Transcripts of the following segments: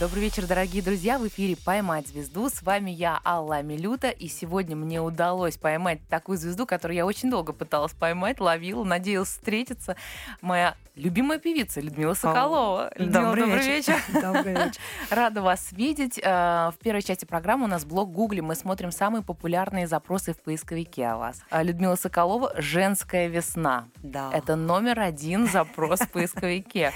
Добрый вечер, дорогие друзья. В эфире «Поймать звезду». С вами я, Алла Милюта. И сегодня мне удалось поймать такую звезду, которую я очень долго пыталась поймать, ловила, надеялась встретиться. Моя любимая певица Людмила Соколова. Людмила, добрый, добрый вечер. вечер. Добрый вечер. Рада вас видеть. Э, В первой части программы у нас блог Гугли. Мы смотрим самые популярные запросы в поисковике о вас. А Людмила Соколова «Женская весна». Да. Это номер один запрос в поисковике.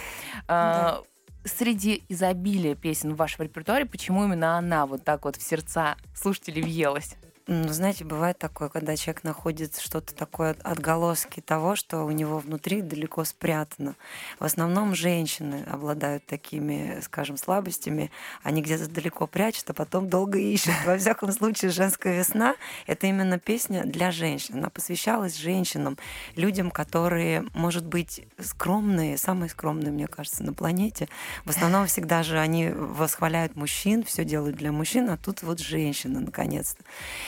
Среди изобилия песен в вашем репертуаре, почему именно она вот так вот в сердца слушателей въелась? Ну, знаете, бывает такое, когда человек находит что-то такое, отголоски того, что у него внутри далеко спрятано. В основном женщины обладают такими, скажем, слабостями. Они где-то далеко прячут, а потом долго ищут. Во всяком случае, «Женская весна» — это именно песня для женщин. Она посвящалась женщинам, людям, которые, может быть, скромные, самые скромные, мне кажется, на планете. В основном всегда же они восхваляют мужчин, все делают для мужчин, а тут вот женщина, наконец-то.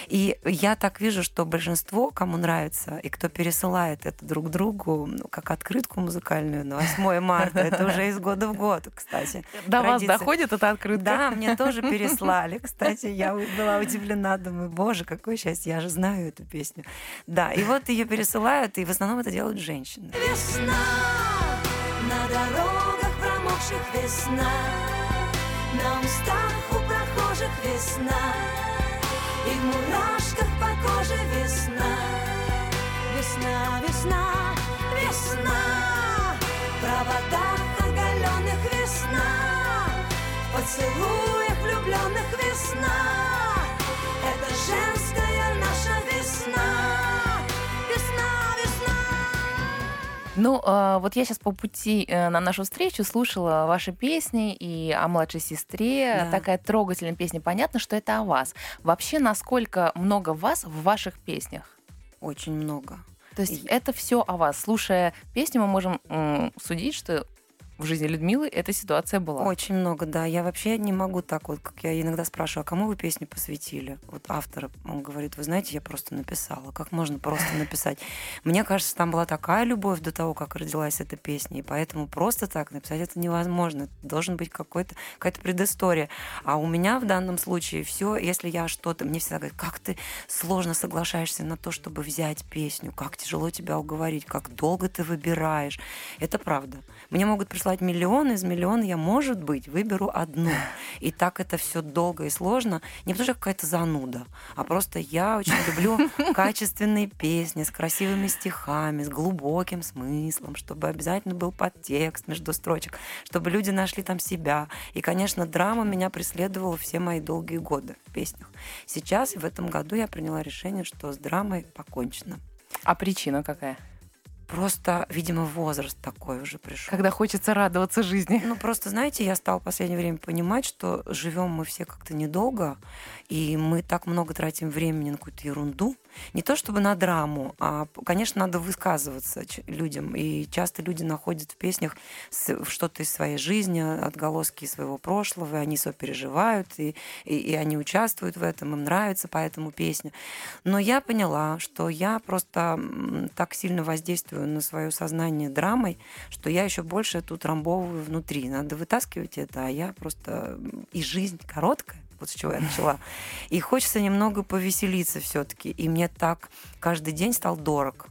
И я так вижу, что большинство, кому нравится, и кто пересылает это друг другу, ну, как открытку музыкальную на 8 марта, это уже из года в год, кстати. До вас доходит эта открытка? Да, мне тоже переслали. Кстати, я была удивлена, думаю, боже, какое счастье, я же знаю эту песню. Да, и вот ее пересылают, и в основном это делают женщины. Весна, на дорогах промокших весна, на устах у прохожих весна, и в мурашках по коже весна. Весна, весна, весна, в проводах оголенных весна, в поцелуях влюбленных весна. Это женская Ну, э, вот я сейчас по пути э, на нашу встречу слушала ваши песни и о младшей сестре. Да. Такая трогательная песня. Понятно, что это о вас. Вообще, насколько много вас в ваших песнях? Очень много. То есть И- это все о вас. Слушая песню, мы можем судить, что в жизни Людмилы эта ситуация была. Очень много, да. Я вообще не могу так вот, как я иногда спрашиваю, а кому вы песню посвятили? Вот автор, он говорит, вы знаете, я просто написала. Как можно просто написать? Мне кажется, там была такая любовь до того, как родилась эта песня, и поэтому просто так написать это невозможно. Должен быть какой-то, какая-то предыстория. А у меня в данном случае все, если я что-то, мне всегда говорят, как ты сложно соглашаешься на то, чтобы взять песню, как тяжело тебя уговорить, как долго ты выбираешь. Это правда. Мне могут прислать миллион, из миллиона я, может быть, выберу одну. И так это все долго и сложно. Не потому что какая-то зануда, а просто я очень люблю качественные песни с красивыми стихами, с глубоким смыслом, чтобы обязательно был подтекст между строчек, чтобы люди нашли там себя. И, конечно, драма меня преследовала все мои долгие годы в песнях. Сейчас, в этом году, я приняла решение, что с драмой покончено. А причина какая? Просто, видимо, возраст такой уже пришел. Когда хочется радоваться жизни. Ну, просто, знаете, я стала в последнее время понимать, что живем мы все как-то недолго, и мы так много тратим времени на какую-то ерунду. Не то чтобы на драму, а, конечно, надо высказываться людям. И часто люди находят в песнях что-то из своей жизни, отголоски своего прошлого, и они сопереживают, и, и, и они участвуют в этом, им нравится поэтому песня. Но я поняла, что я просто так сильно воздействую на свое сознание драмой, что я еще больше тут трамбовываю внутри. Надо вытаскивать это, а я просто... И жизнь короткая, вот с чего я начала. И хочется немного повеселиться все-таки. И мне так каждый день стал дорог.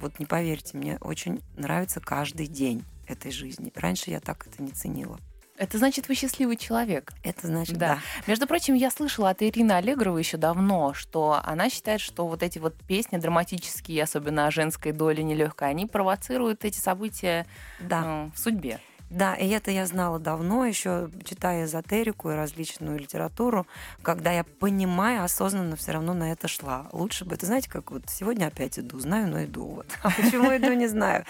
Вот не поверьте, мне очень нравится каждый день этой жизни. Раньше я так это не ценила. Это значит, вы счастливый человек. Это значит, Да. да. Между прочим, я слышала от Ирины Аллегровой еще давно, что она считает, что вот эти вот песни драматические, особенно о женской доле нелегкой, они провоцируют эти события Да. э, в судьбе. Да, и это я знала давно, еще читая эзотерику и различную литературу, когда я, понимая, осознанно все равно на это шла. Лучше бы, это знаете, как вот сегодня опять иду, знаю, но иду. Вот. А почему иду, не знаю.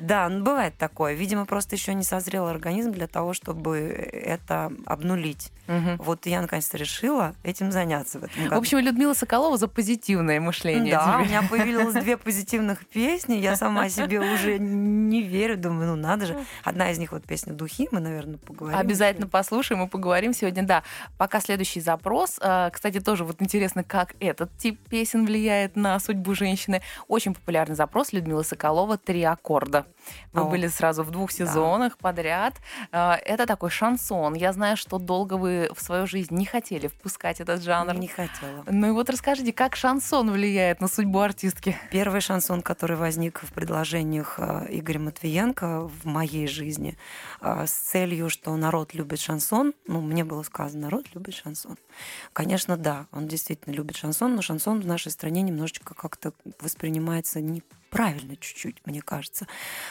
Да, ну, бывает такое. Видимо, просто еще не созрел организм для того, чтобы это обнулить. Мгм. Вот я наконец-то решила этим заняться в этом году. В общем, Людмила Соколова за позитивное мышление. Да, у теперь. меня появилось две позитивных песни. Я сама себе уже не верю. Думаю, ну надо же. Одна из них вот песня «Духи». Мы, наверное, поговорим. Обязательно послушаем и поговорим сегодня. Да, пока следующий запрос. А, Кстати, тоже вот интересно, как этот тип песен влияет на судьбу женщины. Очень популярный запрос Людмила Соколова «Три аккорда». Вы О, были сразу в двух сезонах подряд. А, Это такой шансон. Я знаю, что долго вы в свою жизнь не хотели впускать этот жанр. Не хотела. Ну и вот расскажите, как шансон влияет на судьбу артистки? Первый шансон, который возник в предложениях э, Игоря Матвиенко в моей жизни э, с целью, что народ любит шансон, ну, мне было сказано, народ любит шансон. Конечно, да, он действительно любит шансон, но шансон в нашей стране немножечко как-то воспринимается неправильно чуть-чуть, мне кажется.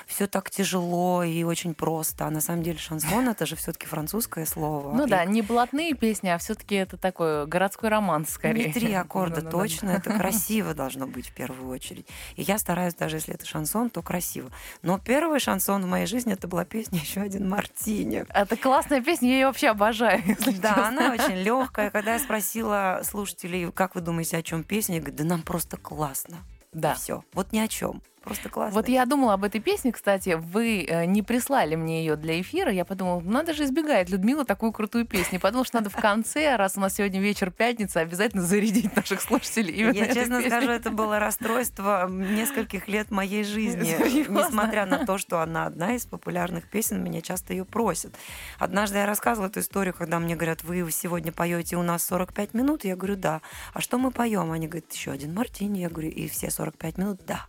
Все так тяжело и очень просто. А на самом деле шансон это же все-таки французское слово. Ну да, не блатные песни, а все-таки это такой городской романс скорее. не три аккорда точно, это красиво должно быть в первую очередь. И я стараюсь, даже если это шансон, то красиво. Но первый шансон в моей жизни это была песня еще один Мартини. Это классная песня, я ее вообще обожаю. Да, она очень легкая. Когда я спросила слушателей, как вы думаете, о чем песня, я говорю, да нам просто классно. Да. Все. Вот ни о чем. Просто классно. Вот я думала об этой песне, кстати, вы э, не прислали мне ее для эфира. Я подумала, ну, надо же избегает Людмила такую крутую песню. Потому что надо в конце, раз у нас сегодня вечер пятница, обязательно зарядить наших слушателей. именно Я честно песней. скажу, это было расстройство нескольких лет моей жизни. Серьезно? Несмотря на то, что она одна из популярных песен, меня часто ее просят. Однажды я рассказывала эту историю, когда мне говорят, вы сегодня поете у нас 45 минут. Я говорю, да. А что мы поем? Они говорят, еще один мартини. Я говорю, и все 45 минут, да.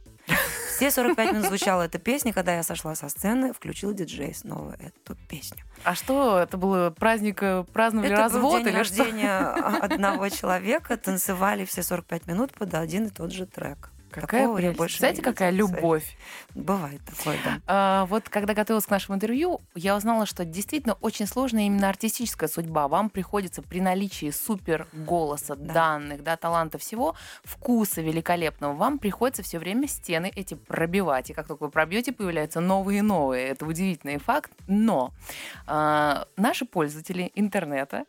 Все 45 минут звучала эта песня, когда я сошла со сцены, включил диджей снова эту песню. А что, это был праздник, э, праздновали Это развод был день или что? рождения одного человека, танцевали все 45 минут под один и тот же трек. Какая Такого прелесть. больше Знаете, какая любовь? Бывает такое, да. А, вот когда готовилась к нашему интервью, я узнала, что действительно очень сложная именно артистическая судьба. Вам приходится при наличии супер голоса, Да. данных, да, таланта всего, вкуса великолепного, вам приходится все время стены эти пробивать. И как только вы пробьете, появляются новые и новые. Это удивительный факт. Но а, наши пользователи интернета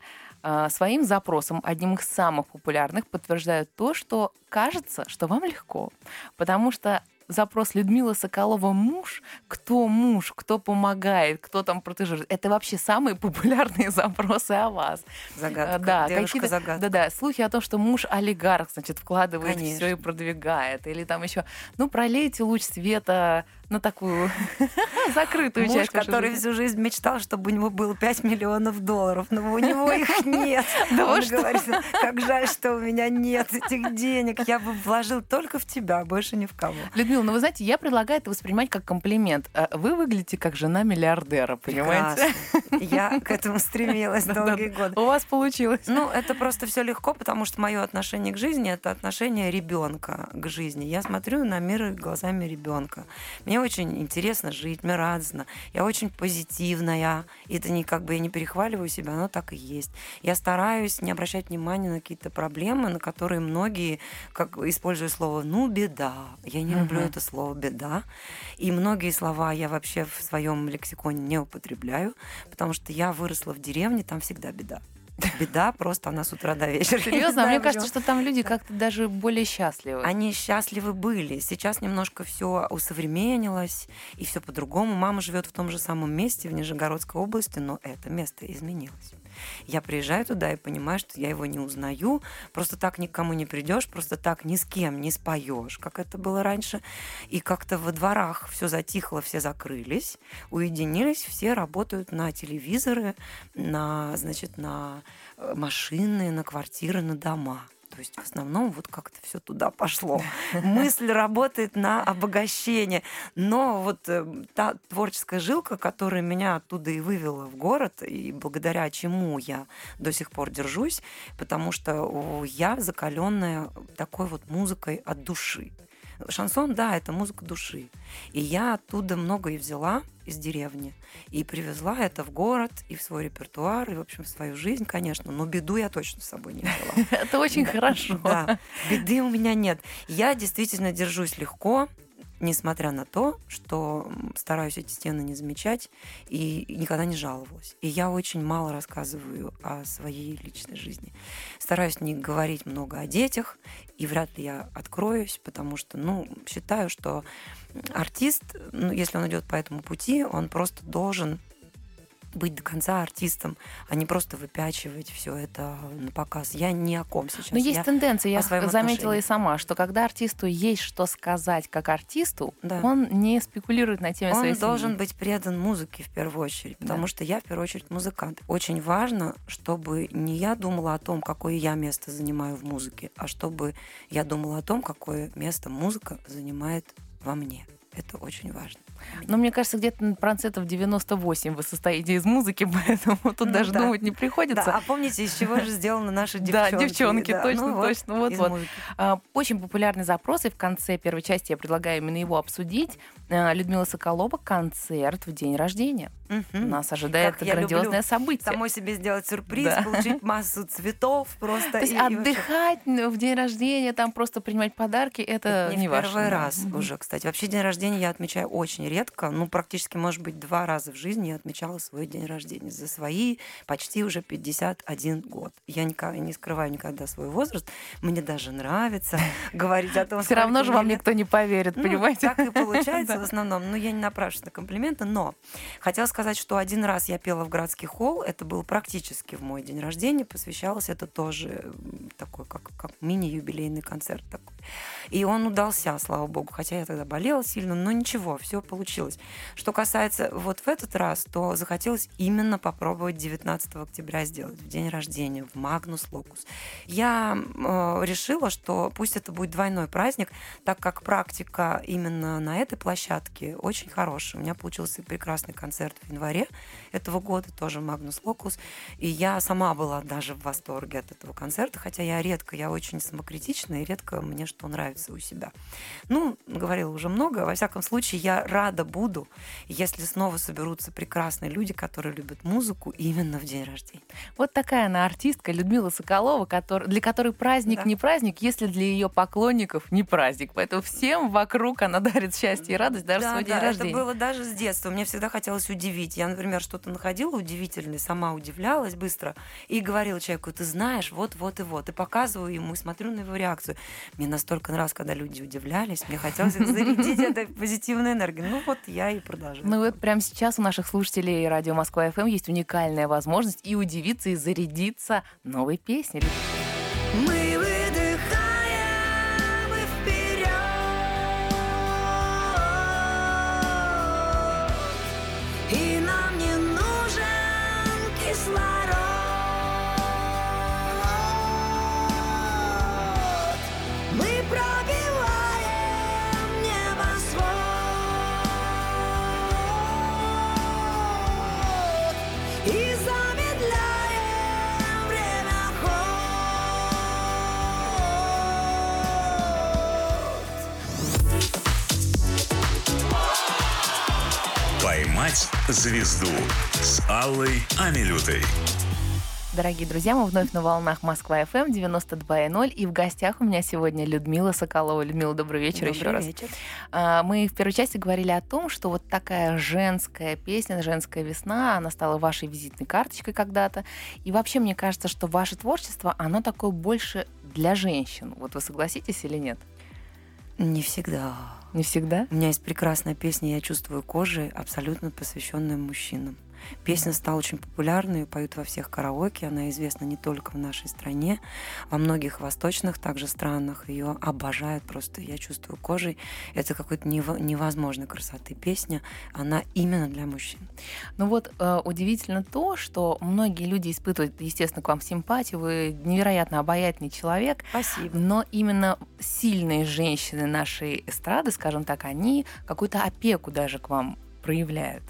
своим запросом, одним из самых популярных, подтверждают то, что кажется, что вам легко. Потому что запрос Людмила Соколова муж, кто муж, кто помогает, кто там протежирует. Это вообще самые популярные запросы о вас. Загадка. А, Да, Девушка загадка. да-да, слухи о том, что муж олигарх, значит, вкладывает все и продвигает. Или там еще, ну, пролейте луч света на такую закрытую Муж, часть который жизни. всю жизнь мечтал, чтобы у него было 5 миллионов долларов, но у него их нет. Да Он что? говорит, как жаль, что у меня нет этих денег. Я бы вложил только в тебя, больше ни в кого. Людмила, ну вы знаете, я предлагаю это воспринимать как комплимент. А Вы выглядите как жена миллиардера, понимаете? Прекрасно. Я к этому стремилась долгие годы. У вас получилось. Ну, это просто все легко, потому что мое отношение к жизни это отношение ребенка к жизни. Я смотрю на мир глазами ребенка. Мне очень интересно жить, мне радостно. Я очень позитивная. И это не как бы я не перехваливаю себя, оно так и есть. Я стараюсь не обращать внимания на какие-то проблемы, на которые многие, как используя слово ну беда. Я не люблю Мгм. это слово беда. И многие слова я вообще в своем лексиконе не употребляю, потому что я выросла в деревне, там всегда беда. Беда просто она с утра до вечера. Серьезно, а мне кажется, что там люди как-то даже более счастливы. Они счастливы были. Сейчас немножко все усовременилось, и все по-другому. Мама живет в том же самом месте, в Нижегородской области, но это место изменилось. Я приезжаю туда и понимаю, что я его не узнаю. Просто так никому не придешь, просто так ни с кем не споешь, как это было раньше. И как-то во дворах все затихло, все закрылись, уединились, все работают на телевизоры, на, значит, на э, машины, на квартиры, на дома. То есть в основном вот как-то все туда пошло. Мысль работает на обогащение. Но вот э, та творческая жилка, которая меня оттуда и вывела в город, и благодаря чему я до сих пор держусь, потому что я закаленная такой вот музыкой от души. Шансон, да, это музыка души. И я оттуда много и взяла из деревни, и привезла это в город, и в свой репертуар, и, в общем, в свою жизнь, конечно. Но беду я точно с собой не взяла. Это очень хорошо. Да, беды у меня нет. Я действительно держусь легко, несмотря на то, что стараюсь эти стены не замечать и никогда не жаловалась. И я очень мало рассказываю о своей личной жизни. Стараюсь не говорить много о детях, и вряд ли я откроюсь, потому что, ну, считаю, что артист, ну, если он идет по этому пути, он просто должен быть до конца артистом, а не просто выпячивать все это на показ. Я ни о ком сейчас. Но есть я тенденция, я заметила отношении. и сама, что когда артисту есть что сказать как артисту, Да. он не спекулирует на теме Он своей должен семьи. быть предан музыке в первую очередь, потому Да. что я в первую очередь музыкант. Очень важно, чтобы не я думала о том, какое я место занимаю в музыке, а чтобы я думала о том, какое место музыка занимает во мне. Это очень важно. Но мне кажется, где-то процентов 98 вы состоите из музыки, поэтому тут Ну даже да. думать не приходится. Да, а помните, из чего же сделаны наши Да, девчонки? девчонки, Да, точно, ну вот, точно, вот-вот. музыки. А, Очень популярный запрос, и в конце первой части я предлагаю именно его обсудить. А, Людмила Соколова концерт в день рождения. Мгм. Нас ожидает Как грандиозное событие. Самой себе сделать сюрприз, Да. получить массу цветов просто. То есть и- и вообще- отдыхать в день рождения, там просто принимать подарки, это, не, не в ваше. первый да. раз уже, кстати. Вообще день рождения я отмечаю очень редко. Ну, практически, может быть, два раза в жизни я отмечала свой день рождения. За свои почти уже 51 год. Я никогда не скрываю никогда свой возраст. Мне даже нравится говорить о том, Все равно же вам лет. никто не поверит, Ну, понимаете? Так и получается в основном. Ну, я не напрашиваюсь на комплименты, но хотела сказать, что один раз я пела в городский холл. Это был практически в мой день рождения. Посвящалось это тоже такой, как, как мини-юбилейный концерт такой. И он удался, слава богу. Хотя я тогда болела сильно, но ничего, все получилось. Что касается вот в этот раз, то захотелось именно попробовать 19 октября сделать, в день рождения, в Магнус Локус. Я э, решила, что пусть это будет двойной праздник, так как практика именно на этой площадке очень хорошая. У меня получился прекрасный концерт в январе этого года, тоже Магнус Локус. И я сама была даже в восторге от этого концерта, хотя я редко, я очень самокритична, и редко мне что нравится у себя. Ну, говорила уже много. Во всяком случае, я рада буду, если снова соберутся прекрасные люди, которые любят музыку именно в день рождения. Вот такая она артистка Людмила Соколова, котор- для которой праздник Да. не праздник, если для ее поклонников не праздник. Поэтому всем вокруг она дарит счастье и радость даже в да, свой день да, рождения. это было даже с детства. Мне всегда хотелось удивить. Я, например, что-то находила удивительное, сама удивлялась быстро и говорила человеку, ты знаешь, вот, вот и вот. И показываю ему, и смотрю на его реакцию. Мне настолько нравилось, когда люди удивлялись. Мне хотелось зарядить этой позитивной энергией. Ну вот я и продолжаю. Ну вот прямо сейчас у наших слушателей радио Москва ФМ есть уникальная возможность и удивиться, и зарядиться новой песней. «Поймать звезду» с Аллой Амилютой. Дорогие друзья, мы вновь на волнах Москва ФМ 92.0. И в гостях у меня сегодня Людмила Соколова. Людмила, добрый вечер Добрый еще раз. вечер. А, Мы в первой части говорили о том, что вот такая женская песня, женская весна, она стала вашей визитной карточкой когда-то. И вообще, мне кажется, что ваше творчество, оно такое больше для женщин. Вот вы согласитесь или нет? Не всегда. Не всегда? У меня есть прекрасная песня «Я чувствую кожей», абсолютно посвященная мужчинам. Песня стала очень популярной, ее поют во всех караоке. Она известна не только в нашей стране, во многих восточных также странах. Ее обожают просто. Я чувствую кожей. Это какой-то нево- невозможной красоты песня. Она именно для мужчин. Ну вот э, удивительно то, что многие люди испытывают, естественно, к вам симпатию. Вы невероятно обаятельный человек. Спасибо. Но именно сильные женщины нашей эстрады, скажем так, они какую-то опеку даже к вам проявляют.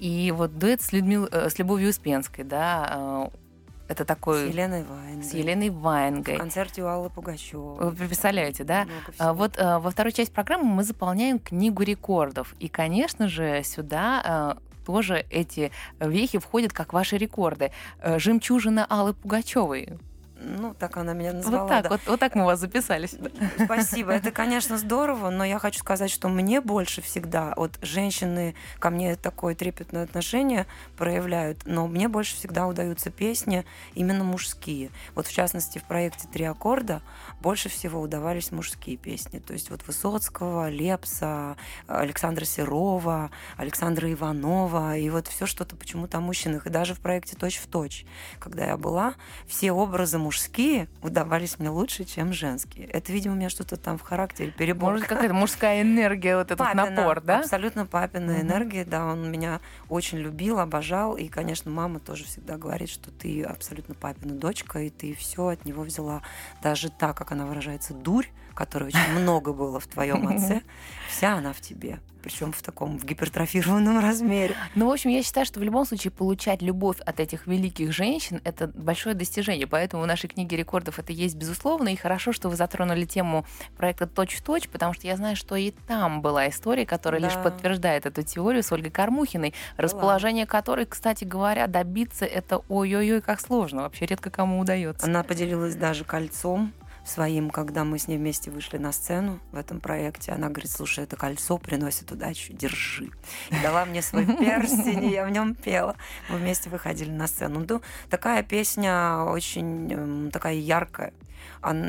И вот дуэт с, Людмил, э, с Любовью Успенской, да, э, это С такой... Еленой Ваенгой. С Еленой В Ваенгой. концерте у Аллы Пугачевой. Вы представляете, да? А. Вот э, во второй части программы мы заполняем книгу рекордов. И, конечно же, сюда тоже эти вехи входят как ваши рекорды. Жемчужина Аллы Пугачевой. Ну, так она меня назвала. Вот так, да. вот, вот так мы вас записали сюда. Спасибо. Это, конечно, здорово, но я хочу сказать, что мне больше всегда, вот женщины ко мне такое трепетное отношение проявляют, но мне больше всегда удаются песни именно мужские. Вот в частности в проекте «Три аккорда» больше всего удавались мужские песни. То есть вот Высоцкого, Лепса, Александра Серова, Александра Иванова, и вот все что-то почему-то о мужчинах. И даже в проекте «Точь в точь», когда я была, все образы мужские удавались мне лучше, чем женские. Это, видимо, у меня что-то там в характере, перебор. Может, какая-то мужская энергия, вот этот Папина, напор, да? Абсолютно папина Мгм. энергия, да, он меня очень любил, обожал, и, конечно, мама тоже всегда говорит, что ты абсолютно папина дочка, и ты все от него взяла, даже так, как она выражается, дурь, которой очень много было в твоем отце, вся она в тебе, причем в таком в гипертрофированном размере. Ну, в общем, я считаю, что в любом случае получать любовь от этих великих женщин — это большое достижение. Поэтому в нашей книге рекордов это есть безусловно. И хорошо, что вы затронули тему проекта «Точь в точь», потому что я знаю, что и там была история, которая лишь Да. подтверждает эту теорию с Ольгой Кормухиной, расположение которой, кстати говоря, добиться это ой-ой-ой, как сложно. Вообще редко кому удается. Она поделилась даже кольцом своим, когда мы с ней вместе вышли на сцену в этом проекте. Она говорит, слушай, это кольцо приносит удачу, держи. И дала мне свой перстень, и я в нем пела. Мы вместе выходили на сцену. Ну, такая песня очень эм, такая яркая.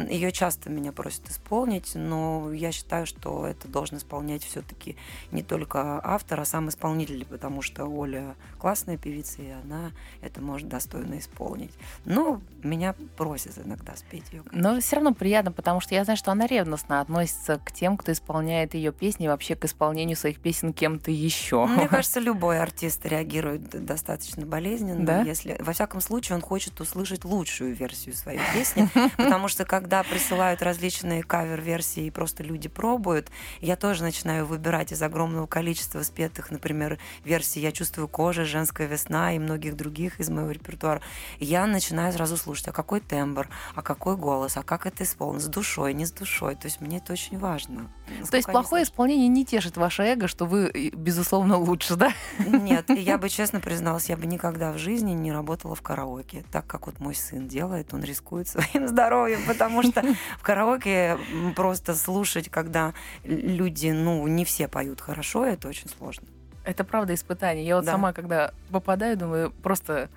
Ее часто меня просят исполнить, но я считаю, что это должен исполнять все-таки не только автор, а сам исполнитель, потому что Оля классная певица, и она это может достойно исполнить. Но меня просят иногда спеть ее. Но все равно приятно, потому что я знаю, что она ревностно относится к тем, кто исполняет ее песни, и вообще к исполнению своих песен кем-то еще. Мне кажется, любой артист реагирует достаточно болезненно, Да? если, во всяком случае, он хочет услышать лучшую версию своей песни, потому что когда присылают различные кавер-версии и просто люди пробуют, я тоже начинаю выбирать из огромного количества спетых, например, версий «Я чувствую кожу», «Женская весна» и многих других из моего репертуара. Я начинаю сразу слушать, а какой тембр, а какой голос, а как это исполнено, с душой, не с душой. То есть мне это очень важно. То есть плохое исполнение не тешит ваше эго, что вы, безусловно, лучше, да? Нет, я бы честно призналась, я бы никогда в жизни не работала в караоке, так как вот мой сын делает, он рискует своим здоровьем, потому что в караоке просто слушать, когда люди, ну, не все поют хорошо, это очень сложно. Это правда испытание. Я вот Да. сама, когда попадаю, думаю, просто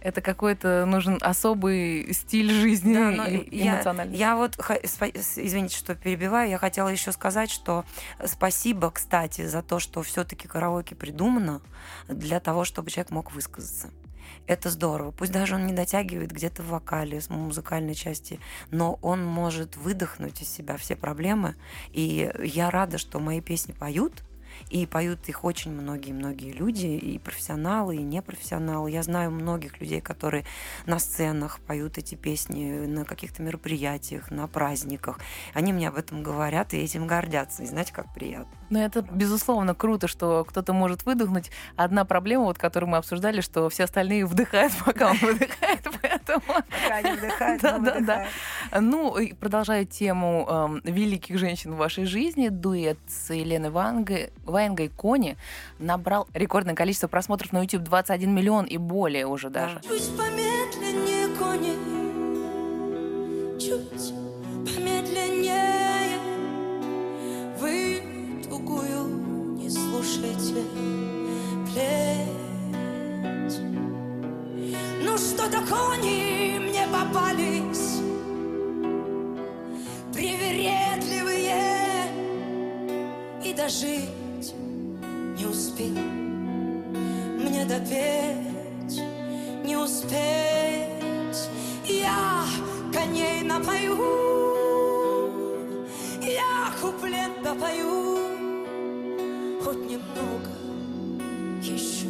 это какой-то нужен особый стиль жизни Да, но и я, эмоциональный. я вот, спа- с- извините, что перебиваю, я хотела еще сказать, что спасибо, кстати, за то, что все-таки караоке придумано для того, чтобы человек мог высказаться. Это здорово. Пусть даже он не дотягивает где-то в вокале, с музыкальной части, но он может выдохнуть из себя все проблемы. И я рада, что мои песни поют, и поют их очень многие-многие люди, и профессионалы, и непрофессионалы. Я знаю многих людей, которые на сценах поют эти песни, на каких-то мероприятиях, на праздниках. Они мне об этом говорят и этим гордятся. И знаете, как приятно. Но это, безусловно, круто, что кто-то может выдохнуть. Одна проблема, вот, которую мы обсуждали, что все остальные вдыхают, пока он выдыхает, поэтому... Пока они вдыхают, Да, да, да. Ну, и продолжая тему эм, великих женщин в вашей жизни, дуэт с Еленой Вангой, Ваенгой Кони набрал рекордное количество просмотров на YouTube 21 миллион и более уже даже. Чуть помедленнее, кони, чуть помедленнее. Тугую не слушайте. Плеть. Ну что-то кони мне попались? Привередливые. И дожить не успел. Мне допеть, не успеть. Я коней напою, я куплет допою, хоть немного еще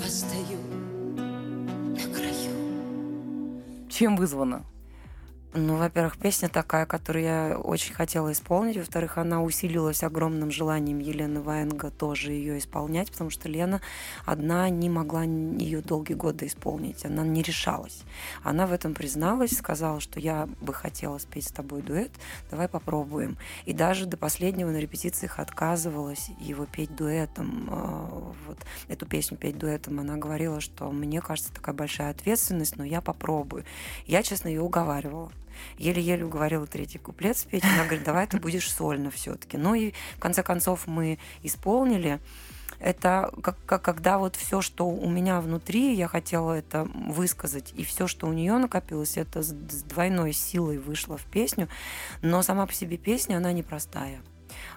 постою на краю. Чем вызвано? Ну, во-первых, песня такая, которую я очень хотела исполнить. Во-вторых, она усилилась огромным желанием Елены Ваенга тоже ее исполнять, потому что Лена одна не могла ее долгие годы исполнить. Она не решалась. Она в этом призналась, сказала, что я бы хотела спеть с тобой дуэт, давай попробуем. И даже до последнего на репетициях отказывалась его петь дуэтом. А, вот эту песню петь дуэтом. Она говорила, что мне кажется такая большая ответственность, но я попробую. Я, честно, ее уговаривала еле-еле уговорила третий куплет спеть. Она говорит, давай ты будешь сольно все-таки. Ну и в конце концов мы исполнили. Это как, как когда вот все, что у меня внутри, я хотела это высказать, и все, что у нее накопилось, это с двойной силой вышло в песню. Но сама по себе песня, она непростая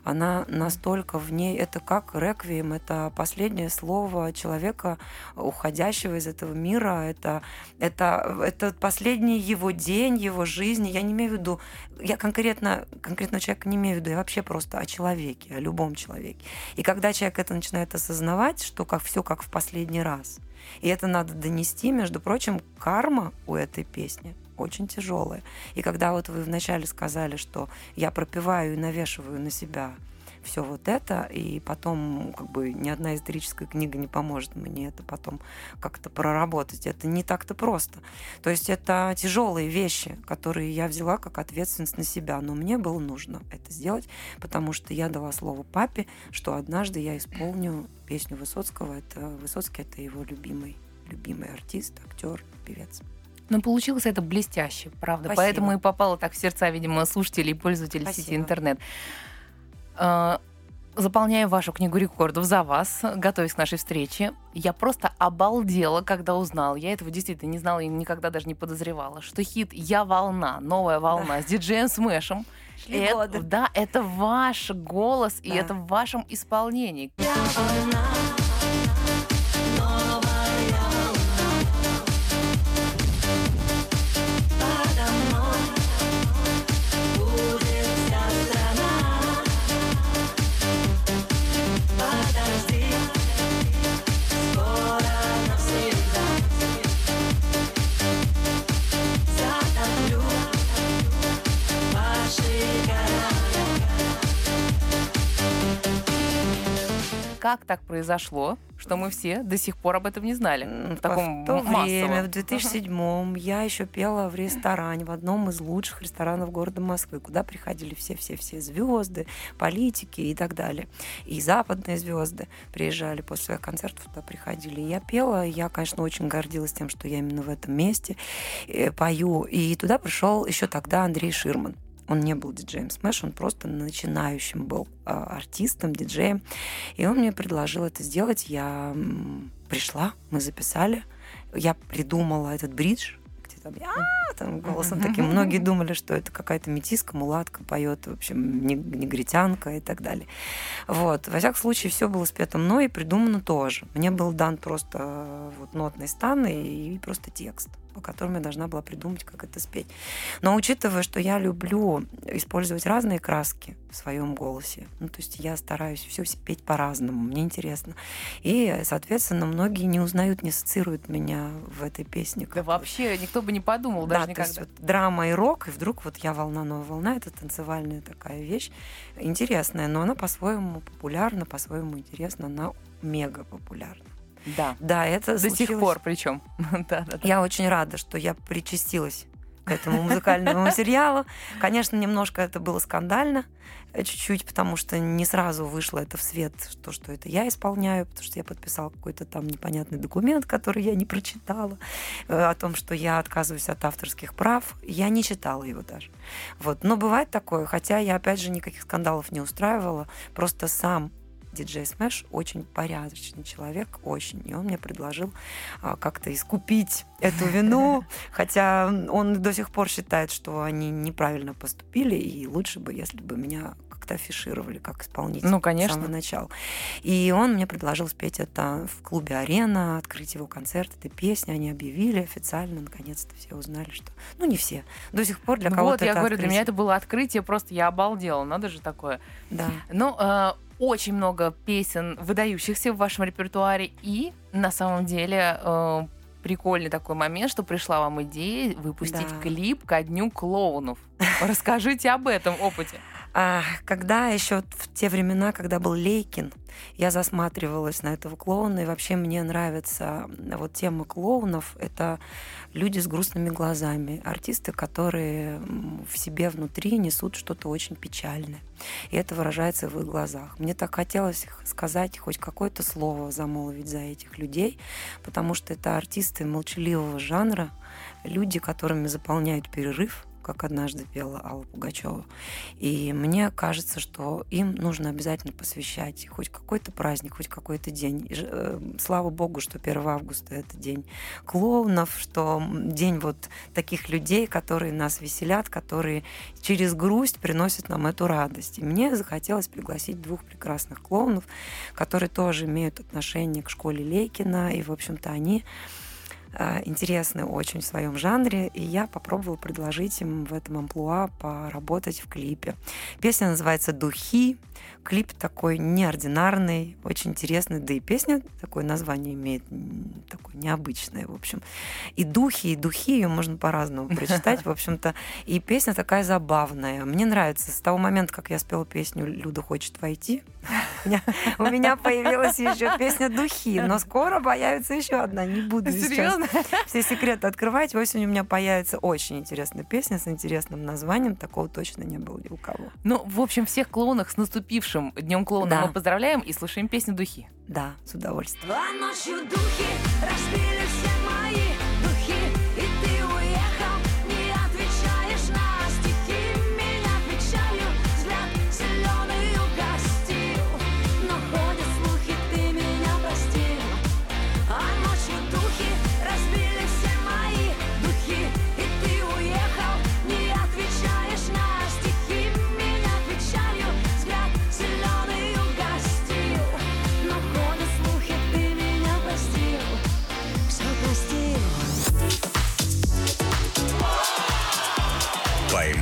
она настолько в ней, это как реквием, это последнее слово человека, уходящего из этого мира, это, это, это последний его день, его жизни. Я не имею в виду, я конкретно, конкретного человека не имею в виду, я вообще просто о человеке, о любом человеке. И когда человек это начинает осознавать, что как все как в последний раз, и это надо донести, между прочим, карма у этой песни – очень тяжелые. И когда вот вы вначале сказали, что я пропиваю и навешиваю на себя все вот это, и потом как бы ни одна историческая книга не поможет мне это потом как-то проработать. Это не так-то просто. То есть это тяжелые вещи, которые я взяла как ответственность на себя, но мне было нужно это сделать, потому что я дала слово папе, что однажды я исполню песню Высоцкого. Это Высоцкий это его любимый любимый артист, актер, певец. Но получилось это блестяще, правда. Спасибо. Поэтому и попало так в сердца, видимо, слушателей и пользователей Спасибо. сети интернет. А, заполняю вашу книгу рекордов за вас, готовясь к нашей встрече. Я просто обалдела, когда узнала. Я этого действительно не знала и никогда даже не подозревала, что хит «Я волна», новая волна да. с диджеем Смэшем. Это, да, это ваш голос, да. и это в вашем исполнении. Я волна. Как так произошло, что мы все до сих пор об этом не знали? В таком в то массовом. время, в 2007-м, я еще пела в ресторане, в одном из лучших ресторанов города Москвы, куда приходили все-все-все звезды, политики и так далее. И западные звезды приезжали после своих концертов, туда приходили. Я пела, я, конечно, очень гордилась тем, что я именно в этом месте э, пою. И туда пришел еще тогда Андрей Ширман. Он не был диджеем Смэш, он просто начинающим был э, артистом, диджеем. И он мне предложил это сделать. Я пришла, мы записали. Я придумала этот бридж, там я там голосом таким. Многие думали, что это какая-то метиска, мулатка поет, в общем, негритянка и так далее. Вот. Во всяком случае, все было спето мной и придумано тоже. Мне был дан просто э, вот, нотный стан и, и просто текст по которым я должна была придумать, как это спеть. Но учитывая, что я люблю использовать разные краски в своем голосе, ну, то есть я стараюсь все петь по-разному, мне интересно. И, соответственно, многие не узнают, не ассоциируют меня в этой песне. Да вообще никто бы не подумал да, даже никогда. То есть вот драма и рок, и вдруг вот я волна, новая волна, это танцевальная такая вещь, интересная, но она по-своему популярна, по-своему интересна, она мега популярна. Да. Да, это До случилось... сих пор причем. да, да, да. Я очень рада, что я причастилась к этому музыкальному материалу. Конечно, немножко это было скандально, э, чуть-чуть, потому что не сразу вышло это в свет, то, что это я исполняю, потому что я подписала какой-то там непонятный документ, который я не прочитала, э, о том, что я отказываюсь от авторских прав. Я не читала его даже. Вот. Но бывает такое, хотя я, опять же, никаких скандалов не устраивала, просто сам диджей Смэш очень порядочный человек, очень. И он мне предложил а, как-то искупить эту вину, хотя он до сих пор считает, что они неправильно поступили, и лучше бы, если бы меня как-то афишировали как исполнитель ну, конечно. с самого начала. И он мне предложил спеть это в клубе «Арена», открыть его концерт этой песни. Они объявили официально, наконец-то все узнали, что... Ну, не все. До сих пор для ну, кого-то Вот, я говорю, открытие. для меня это было открытие, просто я обалдела. Надо же такое. Да. Ну, э, очень много песен, выдающихся в вашем репертуаре, и на самом деле э, прикольный такой момент, что пришла вам идея выпустить Да. клип ко дню клоунов. Расскажите об этом опыте. А, когда еще в те времена, когда был Лейкин, я засматривалась на этого клоуна, и вообще мне нравится вот тема клоунов. Это люди с грустными глазами, артисты, которые в себе внутри несут что-то очень печальное. И это выражается в их глазах. Мне так хотелось сказать хоть какое-то слово замолвить за этих людей, потому что это артисты молчаливого жанра, люди, которыми заполняют перерыв, как однажды пела Алла Пугачева. И мне кажется, что им нужно обязательно посвящать хоть какой-то праздник, хоть какой-то день. И э, Слава богу, что 1 августа это день клоунов, что день вот таких людей, которые нас веселят, которые через грусть приносят нам эту радость. И мне захотелось пригласить двух прекрасных клоунов, которые тоже имеют отношение к школе Лейкина, и, в общем-то, они интересны очень в своем жанре, и я попробовала предложить им в этом амплуа поработать в клипе. Песня называется «Духи», клип такой неординарный, очень интересный, да и песня такое название имеет такое необычное, в общем. И «Духи», и «Духи» ее можно по-разному прочитать, в общем-то, и песня такая забавная. Мне нравится. С того момента, как я спела песню «Люда хочет войти», у меня- появилась еще песня «Духи», но скоро появится еще одна, не буду сейчас Серьезно? все секреты открывать. Осенью у меня появится очень интересная песня с интересным названием. Такого точно не было ни у кого. Ну, в общем, всех клоунах с наступившим Днем клоуна Да. мы поздравляем и слушаем песню «Духи». Да, с удовольствием. А ночью духи разбили все мои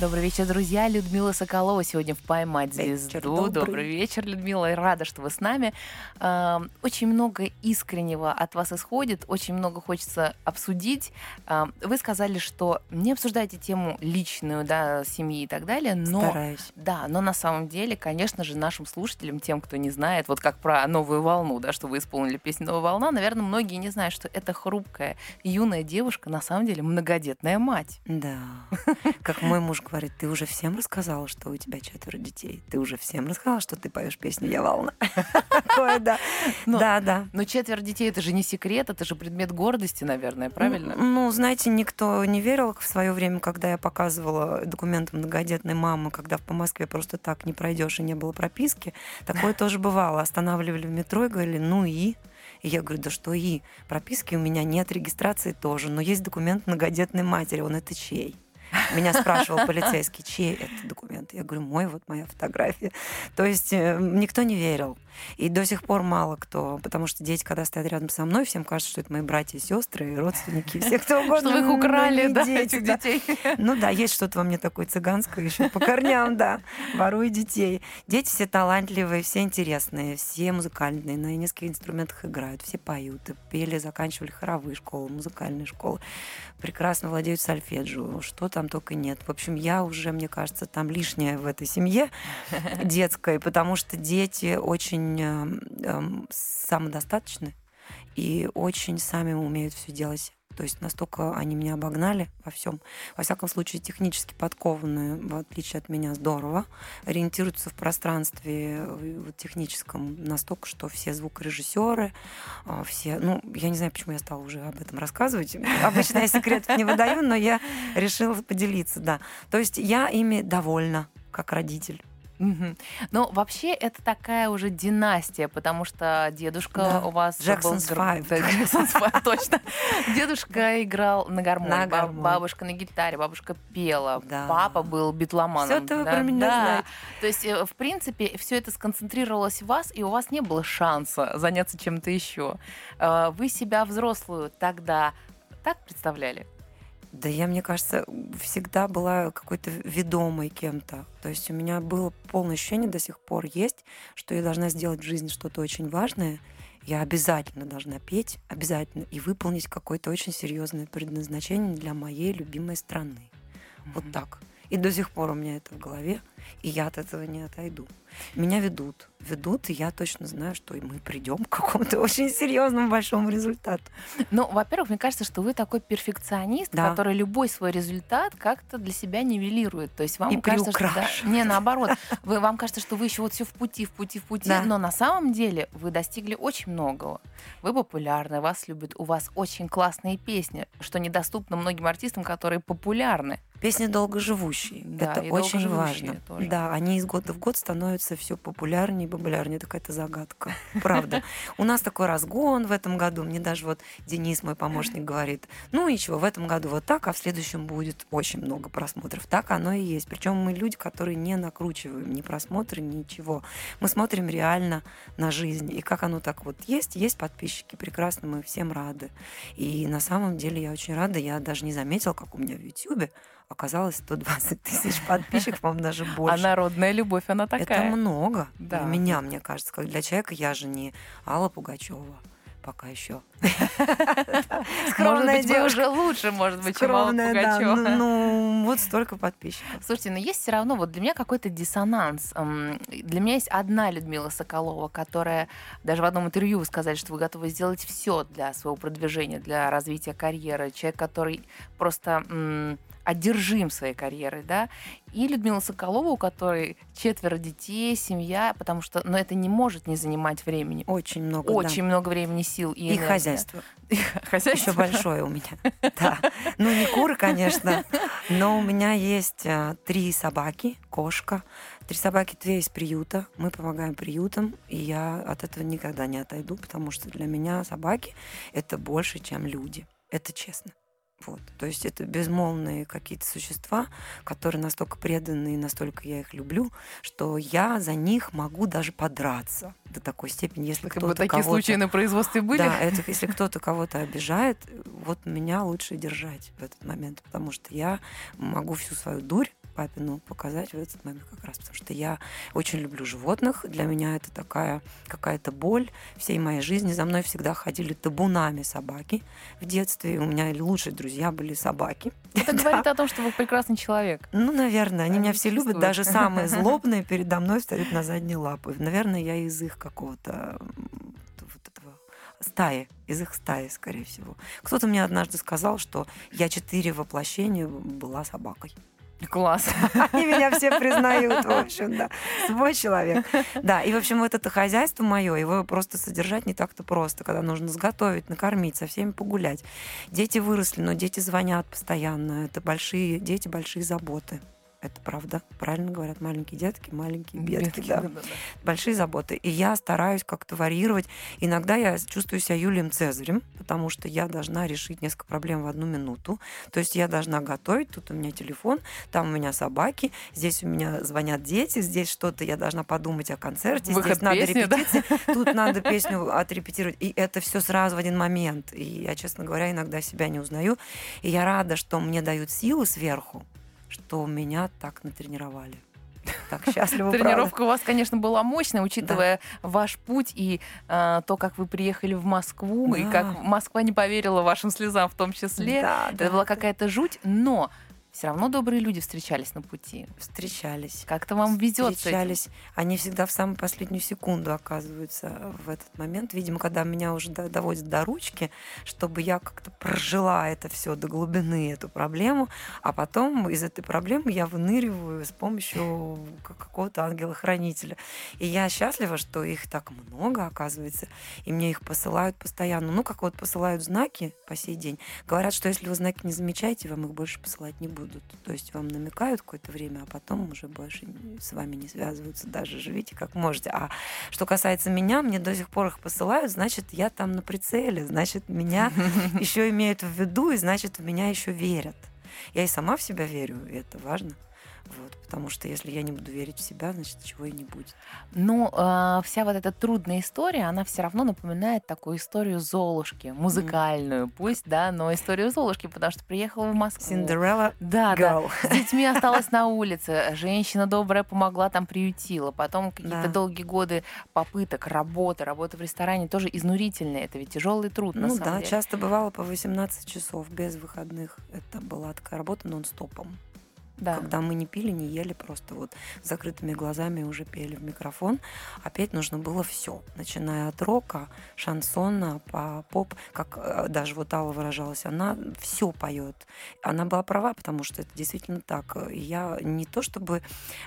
Добрый вечер, друзья. Людмила Соколова сегодня в «Поймать Вечер звезду». добрый. вечер, Людмила. И Рада, что вы с нами. Эм, Очень много искреннего от вас исходит, очень много хочется обсудить. Эм, Вы сказали, что не обсуждаете тему личную, да, семьи и так далее, но... Стараюсь. Да, но на самом деле, конечно же, нашим слушателям, тем, кто не знает, вот как про новую волну, да, что вы исполнили песню «Новая волна», наверное, многие не знают, что эта хрупкая юная девушка на самом деле многодетная мать. Да. Как мой муж говорит, ты уже всем рассказала, что у тебя четверо детей. Ты уже всем рассказала, что ты поешь песню «Я волна». Такое, да. Да, да. Но четверо детей это же не секрет, это же предмет гордости, наверное, правильно? Ну, ну, знаете, никто не верил в свое время, когда я показывала документы многодетной мамы, когда по Москве просто так не пройдешь и не было прописки. Такое тоже бывало. Останавливали в метро и говорили, ну и? И я говорю, да что и? Прописки у меня нет, регистрации тоже, но есть документ многодетной матери, он это чей? Меня спрашивал полицейский, чей это документ? Я говорю, мой, вот моя фотография. То есть э, никто не верил. И до сих пор мало кто, потому что дети, когда стоят рядом со мной, всем кажется, что это мои братья и сестры, и родственники, все кто угодно. Что вы их украли, да, дети, этих да. детей. Ну да, есть что-то во мне такое цыганское еще по корням, да. Ворую детей. Дети все талантливые, все интересные, все музыкальные, на нескольких инструментах играют, все поют, пели, заканчивали хоровые школы, музыкальные школы. Прекрасно владеют сольфеджио, что там только нет. В общем, я уже, мне кажется, там лишняя в этой семье детской, потому что дети очень эм, самодостаточны и очень сами умеют все делать. То есть настолько они меня обогнали во всем. Во всяком случае, технически подкованные, в отличие от меня, здорово. Ориентируются в пространстве э, техническом настолько, что все звукорежиссеры, а, все... Ну, я не знаю, почему я стала уже об этом рассказывать. Обычно я секретов не выдаю, но я решила поделиться, да. То есть я ими довольна, как родитель. Мгм. Ну, вообще, это такая уже династия, потому что дедушка Да. у вас... был Five. Да, Jackson's Five, точно. Дедушка играл на гармонии, На бабушка на гитаре, бабушка пела, Да. папа был битломаном. Всё это вы да, про меня да. знаете. То есть, э, в принципе, все это сконцентрировалось в вас, и у вас не было шанса заняться чем-то еще. Вы себя взрослую тогда так представляли? Да я, мне кажется, всегда была какой-то ведомой кем-то. То есть у меня было полное ощущение до сих пор есть, что я должна сделать в жизни что-то очень важное. Я обязательно должна петь, обязательно, и выполнить какое-то очень серьезное предназначение для моей любимой страны. Вот Мгм. так. И до сих пор у меня это в голове, и я от этого не отойду. Меня ведут, ведут, и я точно знаю, что и мы придем к какому-то очень серьезному большому результату. Ну, во-первых, мне кажется, что вы такой перфекционист, Да. который любой свой результат как-то для себя нивелирует. То есть вам И кажется, что да, не наоборот, вы, вам кажется, что вы еще вот все в пути, в пути, в пути, Да. но на самом деле вы достигли очень многого. Вы популярны, вас любят, у вас очень классные песни, что недоступно многим артистам, которые популярны. Песни долгоживущие. Да, это очень важно. Тоже. Да, они из года в год становятся все популярнее и популярнее. Это какая-то загадка. Правда. У нас такой разгон в этом году. Мне даже вот Денис, мой помощник, говорит, ну ничего, в этом году вот так, а в следующем будет очень много просмотров. Так оно и есть. Причем мы люди, которые не накручиваем ни просмотры, ничего. Мы смотрим реально на жизнь. И как оно так вот есть, есть подписчики, прекрасно, мы всем рады. И на самом деле я очень рада. Я даже не заметила, как у меня в Ютьюбе оказалось 120 тысяч подписчиков, по-моему, даже А больше. народная любовь, она Это такая. много. Да. Для меня, мне кажется, как для человека я же не Алла Пугачева пока еще. Может быть, вы уже лучше, может быть, чем Алла. Пугачёва. Ну, ну, вот столько подписчиков. Слушайте, но есть все равно, вот для меня какой-то диссонанс. Для меня есть одна Людмила Соколова, которая даже в одном интервью вы сказали, что вы готовы сделать все для своего продвижения, для развития карьеры. Человек, который просто одержим своей карьерой, да. И Людмила Соколова, у которой четверо детей, семья, потому что, но это не может не занимать времени. Очень много, Очень много времени, сил и да. И энергии. хозяйство. Хозяйство Еще большое у меня. Да. Ну, не куры, конечно, но у меня есть а, три собаки, кошка. Три собаки, две из приюта. Мы помогаем приютам, и я от этого никогда не отойду, потому что для меня собаки — это больше, чем люди. Это честно. Вот. То есть это безмолвные какие-то существа, которые настолько преданы и настолько я их люблю, что я за них могу даже подраться до такой степени, если Как бы кто-то такие кого-то... случаи на производстве были. Да, это если кто-то кого-то обижает, вот меня лучше держать в этот момент, потому что я могу всю свою дурь папину показать в этот момент как раз, потому что я очень люблю животных, для меня это такая какая-то боль всей моей жизни. За мной всегда ходили табунами собаки в детстве, у меня лучшие друзья были собаки. Это говорит о том, что вы прекрасный человек. Ну, наверное, они меня все любят, даже самые злобные передо мной встают на задние лапы. Наверное, я из их какого-то стаи, из их стаи, скорее всего. Кто-то мне однажды сказал, что я четыре воплощения была собакой. Класс. Они меня все признают, в общем, да. Свой человек. Да, и, в общем, вот это хозяйство мое, его просто содержать не так-то просто, когда нужно сготовить, накормить, со всеми погулять. Дети выросли, но дети звонят постоянно. Это большие дети, большие заботы. Это правда. Правильно говорят, маленькие детки, маленькие бедки. да. да-да-да. Большие заботы. И я стараюсь как-то варьировать. Иногда я чувствую себя Юлием Цезарем, потому что я должна решить несколько проблем в одну минуту. То есть я должна готовить, тут у меня телефон, там у меня собаки, здесь у меня звонят дети, здесь что-то я должна подумать о концерте, Выход здесь надо песни, да? репетиции, тут надо песню отрепетировать. И это все сразу в один момент. И я, честно говоря, иногда себя не узнаю. И я рада, что мне дают силы сверху, что меня так натренировали. Так счастливо, правда. Тренировка у вас, конечно, была мощная, учитывая ваш путь и э, то, как вы приехали в Москву, и как Москва не поверила вашим слезам в том числе. Да, Это да, была какая-то жуть, но все равно добрые люди встречались на пути. Встречались. Как-то вам везет. Встречались. Они всегда в самую последнюю секунду оказываются в этот момент. Видимо, когда меня уже до- доводят до ручки, чтобы я как-то прожила это все до глубины, эту проблему, а потом из этой проблемы я выныриваю с помощью какого-то ангела-хранителя. И я счастлива, что их так много, оказывается, и мне их посылают постоянно. Ну, как вот посылают знаки по сей день. Говорят, что если вы знаки не замечаете, вам их больше посылать не будут. То есть вам намекают какое-то время, а потом уже больше с вами не связываются, даже живите как можете. А что касается меня, мне до сих пор их посылают, значит, я там на прицеле, значит, меня еще имеют в виду, и значит, в меня еще верят. Я и сама в себя верю, и это важно. Вот, потому что если я не буду верить в себя, значит, чего и не будет. Но а, вся вот эта трудная история, она все равно напоминает такую историю Золушки, музыкальную, пусть, да, но историю Золушки, потому что приехала в Москву. Синдерелла Да, да. Girl. С детьми осталась на улице. Женщина добрая помогла, там приютила. Потом какие-то Да. долгие годы попыток, работы, работы в ресторане тоже изнурительные. Это ведь тяжелый труд, на Ну самом да, деле. часто бывало по 18 часов без выходных. Это была такая работа нон-стопом. Да. Когда мы не пили, не ели, просто вот с закрытыми глазами уже пели в микрофон. Опять нужно было все, начиная от рока, шансона, по поп, как э, даже вот Алла выражалась, она все поет. Она была права, потому что это действительно так. Я не то чтобы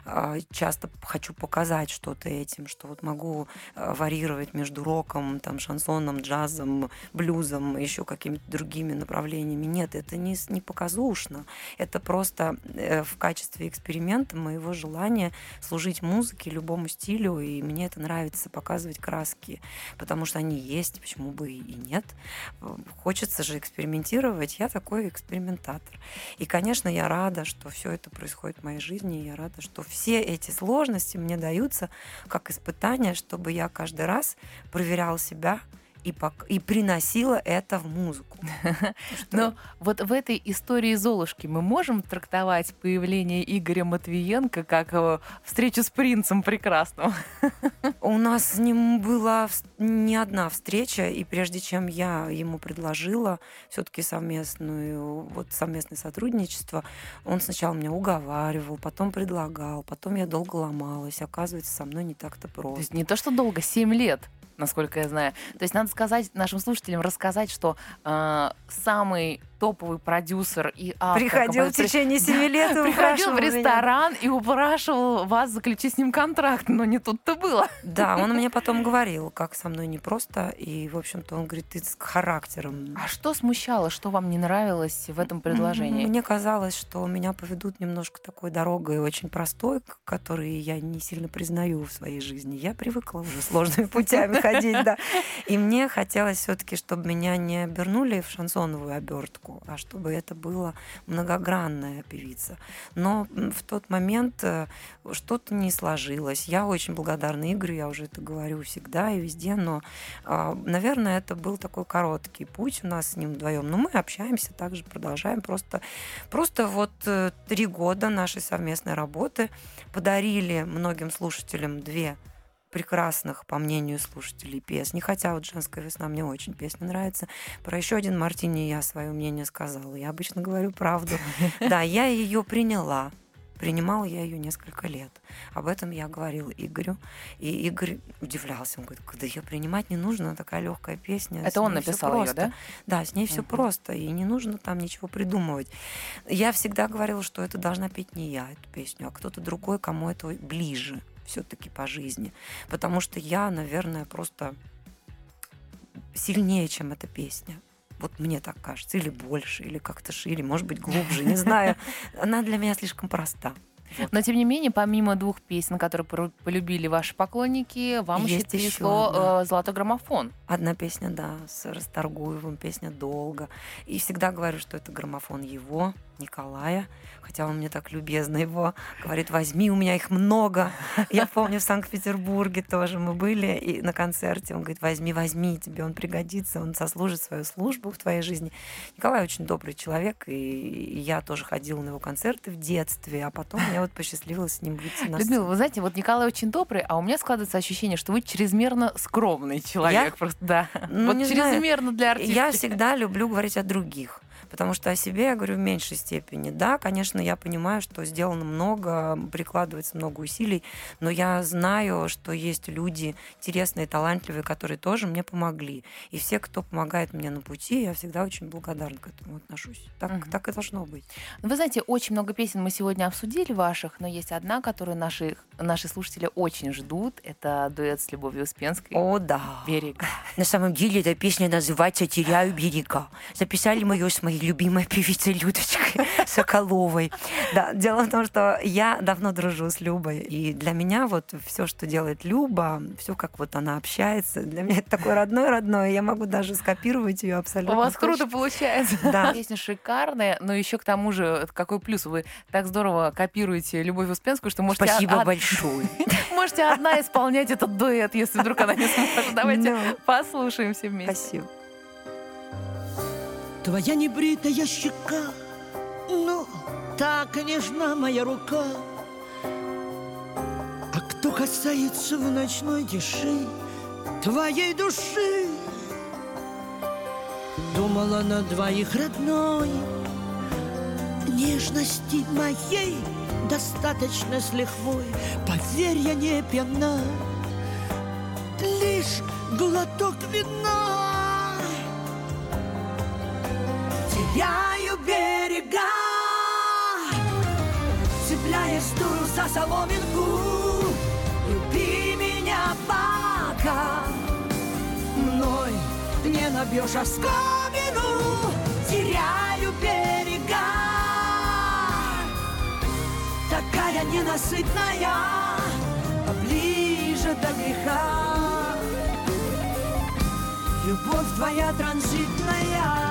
а, часто хочу показать что-то этим, что вот могу а, варьировать между роком, там, шансоном, джазом, блюзом, еще какими-то другими направлениями. Нет, это не, не показушно. Это просто в качестве эксперимента моего желания служить музыке, любому стилю, и мне это нравится показывать краски, потому что они есть, почему бы и нет. Хочется же экспериментировать, я такой экспериментатор. И, конечно, я рада, что все это происходит в моей жизни, и я рада, что все эти сложности мне даются как испытания, чтобы я каждый раз проверяла себя и, пок- и приносила это в музыку. Но вот в этой истории Золушки мы можем трактовать появление Игоря Матвиенко как э, встречу с принцем прекрасным? У нас с ним была не одна встреча, и прежде чем я ему предложила все-таки совместную, вот совместное сотрудничество, он сначала меня уговаривал, потом предлагал, потом я долго ломалась. Оказывается, со мной не так-то То просто. есть не то, что долго, 7 лет, насколько я знаю. То есть надо сказать нашим слушателям, рассказать, что э, самый топовый продюсер и автор Приходил в течение семи лет и Приходил в меня. ресторан и упрашивал вас заключить с ним контракт, но не тут-то было. Да, он мне потом говорил, как со мной непросто, и, в общем-то, он говорит, ты с характером. А что смущало, что вам не нравилось в этом предложении? Мне казалось, что меня поведут немножко такой дорогой очень простой, которой я не сильно признаю в своей жизни. Я привыкла уже сложными путями ходить, да. И мне хотелось все-таки, чтобы меня не обернули в шансоновую обертку, а чтобы это была многогранная певица. Но в тот момент э, что-то не сложилось. Я очень благодарна Игорю, я уже это говорю всегда и везде, но, а, наверное, это был такой короткий путь у нас с ним вдвоем. Но мы общаемся, также продолжаем. Просто, просто вот э, три года нашей совместной работы подарили многим слушателям две прекрасных, по мнению слушателей, песни. Хотя вот «Женская весна» мне очень песня нравится. Про еще один Мартини я свое мнение сказала. Я обычно говорю правду. Да, я ее приняла. Принимала я ее несколько лет. Об этом я говорила Игорю. И Игорь удивлялся. Он говорит, когда ее принимать не нужно, она такая легкая песня. Это он написал ее, просто». да? Да, с ней все просто, и не нужно там ничего придумывать. Я всегда говорила, что это должна петь не я, эту песню, а кто-то другой, кому это ближе все-таки по жизни. Потому что я, наверное, просто сильнее, чем эта песня. Вот мне так кажется. Или больше, или как-то шире, может быть, глубже, не знаю. Она для меня слишком проста. Но тем не менее, помимо двух песен, которые полюбили ваши поклонники, вам еще Есть ещё пришло одна. э, золотой граммофон. Одна песня, да, с Расторгуевым, песня «Долго». И всегда говорю, что это граммофон его, Николая, хотя он мне так любезно его говорит, возьми, у меня их много. Я помню, в Санкт-Петербурге тоже мы были и на концерте. Он говорит, возьми, возьми, тебе он пригодится, он сослужит свою службу в твоей жизни. Николай очень добрый человек, и я тоже ходила на его концерты в детстве, а потом мне вот посчастливилось с ним выйти на Людмила, вы знаете, вот Николай очень добрый, а у меня складывается ощущение, что вы чрезмерно скромный человек. Просто, да. Ну, вот не знаю. чрезмерно для артиста. Я всегда люблю говорить о других. Потому что о себе я говорю в меньшей степени. Да, конечно, я понимаю, что сделано много, прикладывается много усилий, но я знаю, что есть люди интересные, талантливые, которые тоже мне помогли. И все, кто помогает мне на пути, я всегда очень благодарна к этому отношусь. Так, Мгм. так и должно быть. Ну, Вы знаете, очень много песен мы сегодня обсудили ваших, но есть одна, которую наши, наши слушатели очень ждут. Это дуэт с Любовью Успенской. О, да. Берег. На самом деле эта песня называется «Теряю берега». Записали мы ее с моей моей любимой певицей Людочкой Соколовой. Да, дело в том, что я давно дружу с Любой, и для меня вот все, что делает Люба, все, как вот она общается, для меня это такой родной-родной, я могу даже скопировать ее абсолютно. У вас точно. круто получается. Да. Песня шикарная, но еще к тому же, какой плюс, вы так здорово копируете Любовь Успенскую, что можете, Спасибо од- большое. можете одна исполнять этот дуэт, если вдруг она не сможет. Давайте Ну. послушаем все вместе. Спасибо. Твоя небритая щека, ну, так нежна моя рука. А кто касается в ночной тиши твоей души, думала на двоих родной, нежности моей достаточно с лихвой. Поверь, я не пьяна, лишь глоток вина. Теряю берега, цепляясь туру за соломинку. Люби меня пока, мной не набьешь оскомину. Теряю берега, такая ненасытная, поближе до греха. Любовь твоя транзитная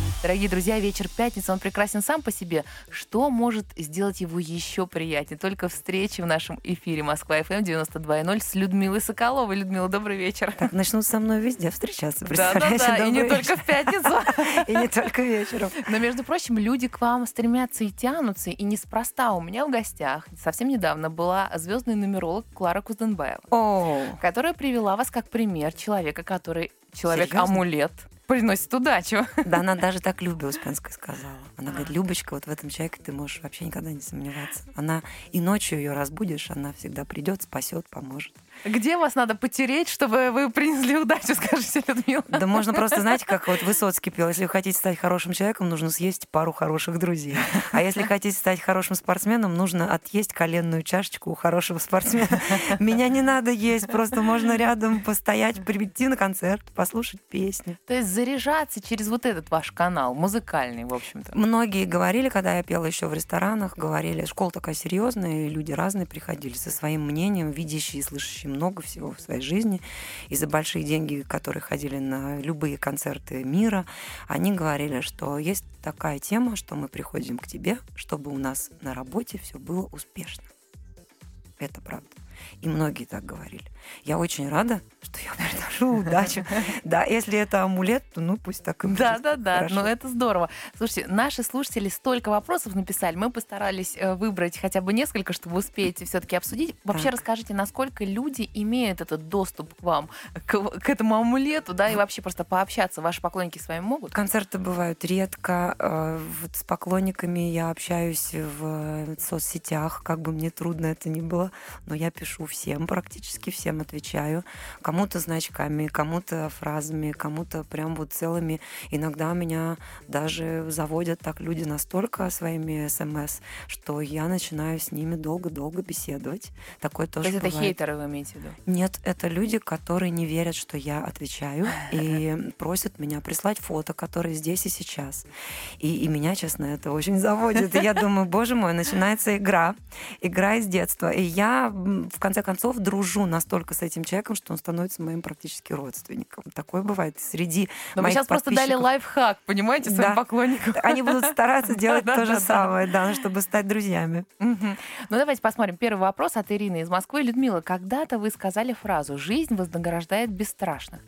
Дорогие друзья, вечер пятницы, он прекрасен сам по себе. Что может сделать его еще приятнее? Только встречи в нашем эфире Москва-ФМ 92.0 с Людмилой Соколовой. Людмила, добрый вечер. Так начнут со мной везде встречаться, представляете? Да-да-да, и не только в пятницу. И не только вечером. Но, между прочим, люди к вам стремятся и тянутся, и неспроста. У меня в гостях совсем недавно была звездный нумеролог Клара Кузденбаева, которая привела вас как пример человека, который человек-амулет приносит удачу. Да, она даже так Любе Успенской сказала. Она говорит, Любочка, вот в этом человеке ты можешь вообще никогда не сомневаться. Она и ночью ее разбудишь, она всегда придет, спасет, поможет. Где вас надо потереть, чтобы вы принесли удачу, скажите, Людмила? Да можно просто, знаете, как вот Высоцкий пел, если вы хотите стать хорошим человеком, нужно съесть пару хороших друзей. А если хотите стать хорошим спортсменом, нужно отъесть коленную чашечку у хорошего спортсмена. Меня не надо есть, просто можно рядом постоять, прийти на концерт, послушать песни. То есть заряжаться через вот этот ваш канал, музыкальный, в общем-то. Многие говорили, когда я пела еще в ресторанах, говорили, школа такая серьезная, и люди разные приходили со своим мнением, видящие и слышащие много всего в своей жизни. И за большие деньги, которые ходили на любые концерты мира, они говорили, что есть такая тема, что мы приходим к тебе, чтобы у нас на работе все было успешно. Это правда. И многие так говорили. Я очень рада, что я приношу удачу. Да, если это амулет, то ну пусть так и будет. Да, да, да. Хорошо. Ну это здорово. Слушайте, наши слушатели столько вопросов написали. Мы постарались э, выбрать хотя бы несколько, чтобы успеть все-таки обсудить. Вообще расскажите, насколько люди имеют этот доступ к вам, к, к этому амулету, да, и вообще просто пообщаться. Ваши поклонники с вами могут? Концерты бывают редко. э, Вот с поклонниками я общаюсь в э, соцсетях, как бы мне трудно это ни было, но я пишу всем, практически всем отвечаю. Кому-то значками, кому-то фразами, кому-то прям вот целыми. Иногда меня даже заводят так люди настолько своими смс, что я начинаю с ними долго-долго беседовать. Такое То тоже есть это бывает. хейтеры вы имеете в виду? Нет, это люди, которые не верят, что я отвечаю, и просят меня прислать фото, которые здесь и сейчас. И, и меня, честно, это очень заводит. И я думаю, боже мой, начинается игра. Игра из детства. И я, в конце концов, дружу настолько с этим человеком, что он становится моим практически родственником. Такое бывает среди Но вы моих сейчас просто дали лайфхак, понимаете, своим Да. поклонникам. Они будут стараться делать то же самое, да, чтобы стать друзьями. Ну давайте посмотрим. Первый вопрос от Ирины из Москвы. Людмила, когда-то вы сказали фразу «Жизнь вознаграждает бесстрашных».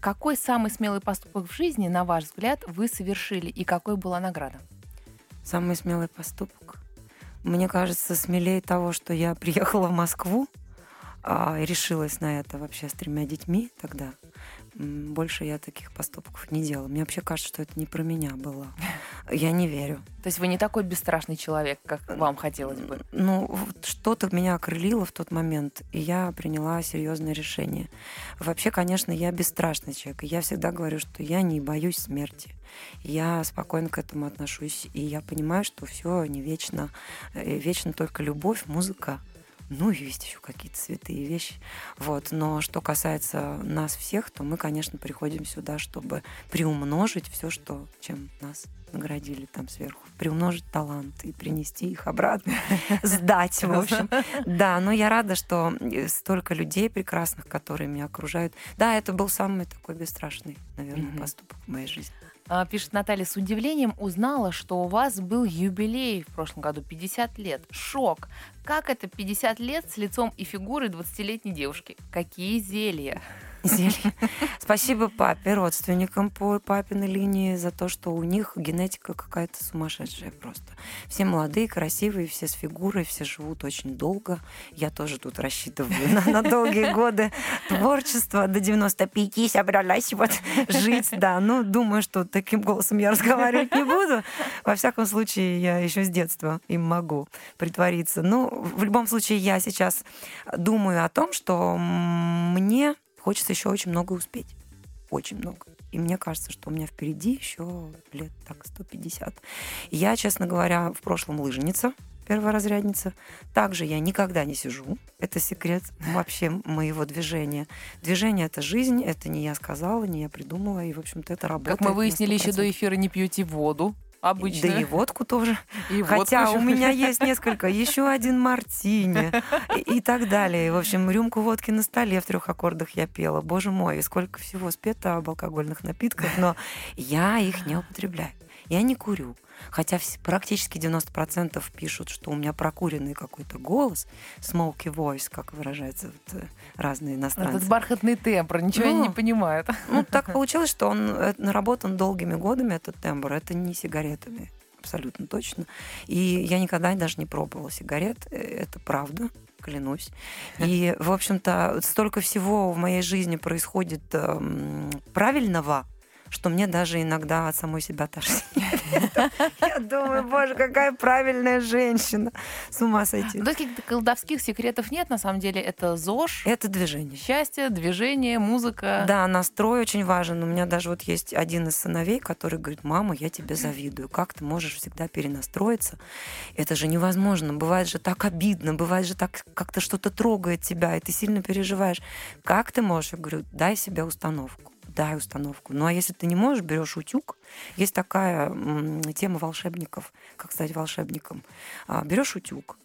Какой самый смелый поступок в жизни, на ваш взгляд, вы совершили и какой была награда? Самый смелый поступок. Мне кажется, смелее того, что я приехала в Москву а, решилась на это вообще с тремя детьми тогда. больше я таких поступков не делала. Мне вообще кажется, что это не про меня было. Я не верю. То есть вы не такой бесстрашный человек, как вам хотелось бы. Ну, вот что-то меня окрылило в тот момент, и я приняла серьезное решение. Вообще, конечно, я бесстрашный человек. и Я всегда говорю, что я не боюсь смерти. Я спокойно к этому отношусь, и я понимаю, что все не вечно. Э, Вечно только любовь, музыка, ну и есть еще какие-то святые вещи. Вот. Но что касается нас всех, то мы, конечно, приходим сюда, чтобы приумножить все, что, чем нас наградили там сверху. Приумножить талант и принести их обратно, сдать, в общем. Да, но я рада, что э, столько людей прекрасных, которые меня окружают. Да, это был самый такой бесстрашный, наверное, поступок в моей жизни. А, Пишет Наталья, с удивлением узнала, что у вас был юбилей в прошлом году, 50 лет. Шок. Как это 50 лет с лицом и фигурой 20-летней девушки? Какие зелья? Зелье. Спасибо папе, родственникам по папиной линии за то, что у них генетика какая-то сумасшедшая просто. Все молодые, красивые, все с фигурой, все живут очень долго. Я тоже тут рассчитываю на, на долгие годы творчества. До 95 собралась вот жить, да. Ну, думаю, что таким голосом я разговаривать не буду. Во всяком случае, я еще с детства им могу притвориться. Ну, в любом случае, я сейчас думаю о том, что мне хочется еще очень много успеть. Очень много. И мне кажется, что у меня впереди еще лет так 150. И я, честно говоря, в прошлом лыжница, перворазрядница. Также я никогда не сижу. Это секрет вообще моего движения. Движение — это жизнь, это не я сказала, не я придумала, и, в общем-то, это работает. Как мы выяснили еще 100%. до эфира, не пьете воду. Обычно. Да и водку тоже. И водку Хотя еще. у меня есть несколько, еще один мартини и, и так далее. В общем, рюмку водки на столе в трех аккордах я пела. Боже мой, и сколько всего спето об алкогольных напитках, но я их не употребляю. Я не курю. Хотя практически 90% пишут, что у меня прокуренный какой-то голос, smoky voice, как выражаются вот, э, разные иностранцы. Этот бархатный тембр, ничего они Ну. не понимают. Ну, так получилось, что он э, наработан долгими годами, этот тембр. Это не сигаретами, абсолютно точно. И я никогда даже не пробовала сигарет, э, это правда, клянусь. И, в общем-то, столько всего в моей жизни происходит эм, правильного, что мне даже иногда от самой себя тошнит. Я думаю, боже, какая правильная женщина. С ума сойти. Ну, каких-то колдовских секретов нет, на самом деле. Это ЗОЖ, Это движение. счастье, движение, музыка. Да, настрой очень важен. У меня даже вот есть один из сыновей, который говорит, мама, я тебе завидую. Как ты можешь всегда перенастроиться? Это же невозможно. Бывает же так обидно, бывает же так как-то что-то трогает тебя, и ты сильно переживаешь. Как ты можешь? Я говорю, дай себе установку. Дай установку. Ну а если ты не можешь, берешь утюг. Есть такая тема волшебников, как стать волшебником. А, берешь утюг.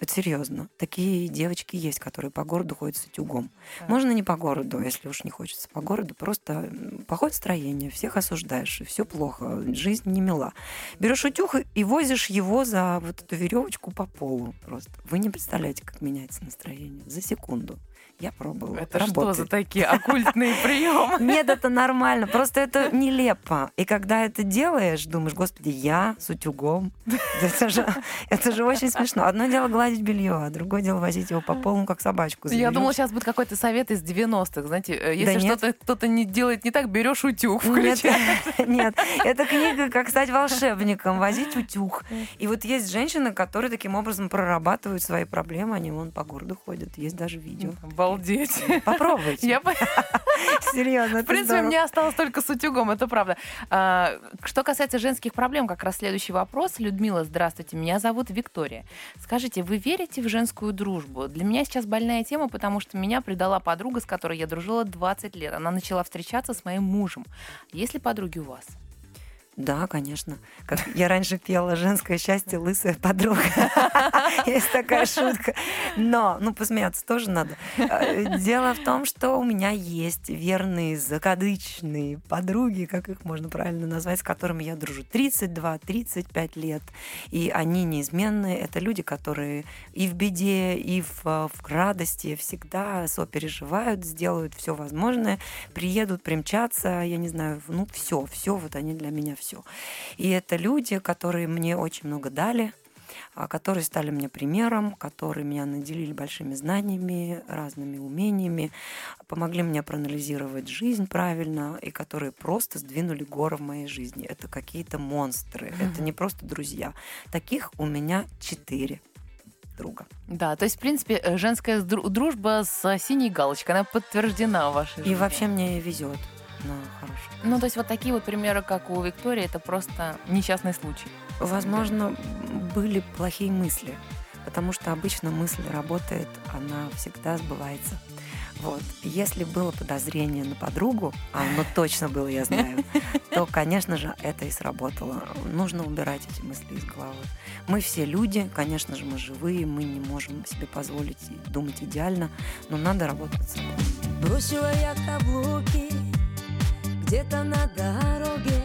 Это серьезно. Такие девочки есть, которые по городу ходят с утюгом. Так. Можно не по городу, если уж не хочется по городу, просто плохое строение, всех осуждаешь, все плохо, жизнь не мила. Берешь утюг и- и возишь его за вот эту веревочку по полу просто. Вы не представляете, как меняется настроение за секунду. Я пробовала. Это что Работает. за такие оккультные приемы? Нет, это нормально. Просто это нелепо. И когда это делаешь, думаешь, господи, я с утюгом. Да Это же, это же очень смешно. Одно дело гладить белье, а другое дело возить его по полу, как собачку. за Я думала, сейчас будет какой-то совет из 90-х. Знаете, э, если нет. что-то кто-то не делает не так, берешь утюг, Нет, включаешь. нет, это книга «Как стать волшебником», возить утюг. И вот есть женщины, которые таким образом прорабатывают свои проблемы, они вон по городу ходят, есть даже видео. Обалдеть. Попробуйте. Я Серьезно, В принципе, мне осталось только с утюгом, это правда. А, Что касается женских проблем, как раз следующий вопрос. Людмила, здравствуйте, меня зовут Виктория. Скажите, вы верите в женскую дружбу? Для меня сейчас больная тема, потому что меня предала подруга, с которой я дружила 20 лет. Она начала встречаться с моим мужем. Есть ли подруги у вас? Да, конечно. Как я раньше пела «Женское счастье, лысая подруга». Есть такая шутка. Но, ну, посмеяться тоже надо. Э, Дело в том, что у меня есть верные, закадычные подруги, как их можно правильно назвать, с которыми я дружу 32-35 лет. И они неизменные. Это люди, которые и в беде, и в, э, в радости всегда сопереживают, сделают все возможное, приедут, примчатся, я не знаю, ну, все, все, вот они для меня все. И это люди, которые мне очень много дали, а, которые стали мне примером, которые меня наделили большими знаниями, разными умениями, помогли мне проанализировать жизнь правильно, и которые просто сдвинули горы в моей жизни. Это какие-то монстры, это не просто друзья. Таких у меня четыре друга. Да, то есть, в принципе, э, женская дру- дружба с синей галочкой, она подтверждена в вашей жизни. И вообще мне везет на хороших. Ну, то есть вот такие вот примеры, как у Виктории, это просто несчастный случай. Возможно, были плохие мысли, потому что обычно мысль работает, она всегда сбывается. Вот. Если было подозрение на подругу, а оно точно было, я знаю, то, конечно же, это и сработало. Нужно убирать эти мысли из головы. Мы все люди, конечно же, мы живые, мы не можем себе позволить думать идеально, но надо работать с собой. Бросила я каблуки где-то на дороге.